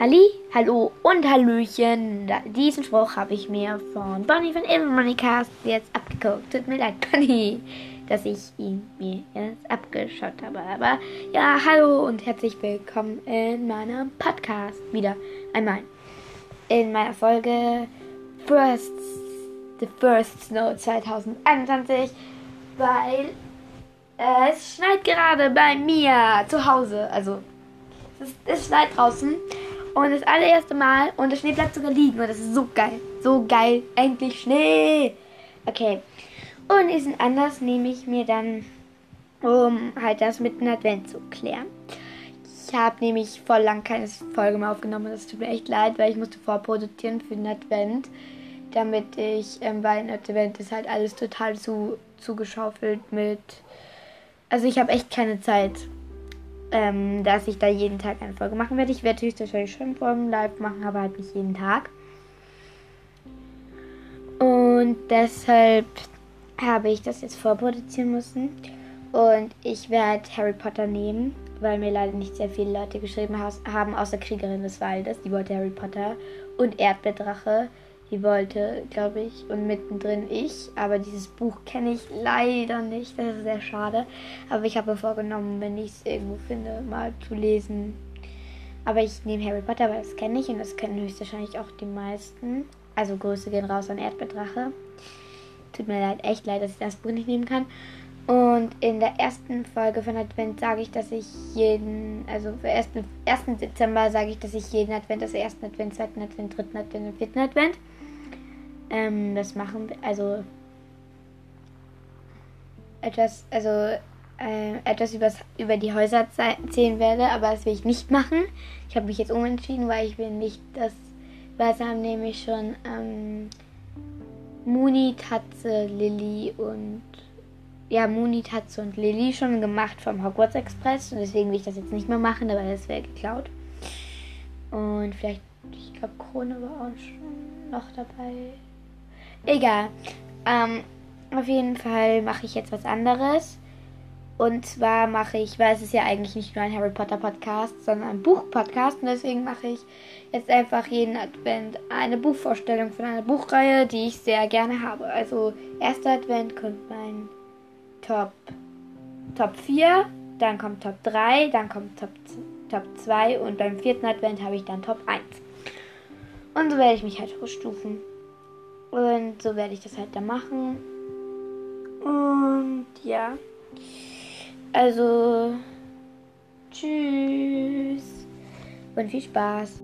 Halli, hallo und Hallöchen. Diesen Spruch habe ich mir von Bonnie von Moneycast jetzt abgeguckt. Tut mir leid, Bonnie, dass ich ihn mir jetzt abgeschaut habe. Aber ja, hallo und herzlich willkommen in meinem Podcast wieder einmal. In meiner Folge First, The First Snow 2021, weil es schneit gerade bei mir zu Hause. Also es, es schneit draußen und das allererste Mal. Und der Schnee bleibt sogar liegen. Und das ist so geil. So geil. Endlich Schnee. Okay. Und diesen Anlass nehme ich mir dann, um halt das mit dem Advent zu klären. Ich habe nämlich voll lang keine Folge mehr aufgenommen. Das tut mir echt leid, weil ich musste vorproduzieren für den Advent. Damit ich, ähm, weil ein Advent ist halt alles total zu, zugeschaufelt mit. Also ich habe echt keine Zeit ähm, dass ich da jeden Tag eine Folge machen werde. Ich werde höchstwahrscheinlich schon Folgen live machen, aber halt nicht jeden Tag. Und deshalb habe ich das jetzt vorproduzieren müssen. Und ich werde Harry Potter nehmen, weil mir leider nicht sehr viele Leute geschrieben haben, außer Kriegerin des Waldes. Die wollte Harry Potter und Erdbeerdrache. Die wollte, glaube ich, und mittendrin ich. Aber dieses Buch kenne ich leider nicht. Das ist sehr schade. Aber ich habe vorgenommen, wenn ich es irgendwo finde, mal zu lesen. Aber ich nehme Harry Potter, weil das kenne ich und das kennen höchstwahrscheinlich auch die meisten. Also Grüße gehen raus an Erdbeerdrache. Tut mir leid, echt leid, dass ich das Buch nicht nehmen kann. Und in der ersten Folge von Advent sage ich, dass ich jeden, also für 1. 1. Dezember sage ich, dass ich jeden Advent, also ersten Advent, zweiten Advent, dritten Advent und vierten Advent ähm, das machen, also etwas, also äh, etwas übers, über die Häuser erzählen werde, aber das will ich nicht machen. Ich habe mich jetzt umentschieden, weil ich will nicht das, was haben nämlich schon ähm, Muni, Tatze, Lilly und ja, Muni, Tatze und Lilly schon gemacht vom Hogwarts Express und deswegen will ich das jetzt nicht mehr machen, aber das wäre geklaut. Und vielleicht, ich glaube, Krone war auch schon noch dabei. Egal. Ähm, auf jeden Fall mache ich jetzt was anderes. Und zwar mache ich, weil es ist ja eigentlich nicht nur ein Harry Potter Podcast, sondern ein Buch-Podcast. Und deswegen mache ich jetzt einfach jeden Advent eine Buchvorstellung von einer Buchreihe, die ich sehr gerne habe. Also, erster Advent kommt mein Top, Top 4, dann kommt Top 3, dann kommt Top, Top 2 und beim vierten Advent habe ich dann Top 1. Und so werde ich mich halt hochstufen. Und so werde ich das halt da machen. Und ja. Also, tschüss. Und viel Spaß.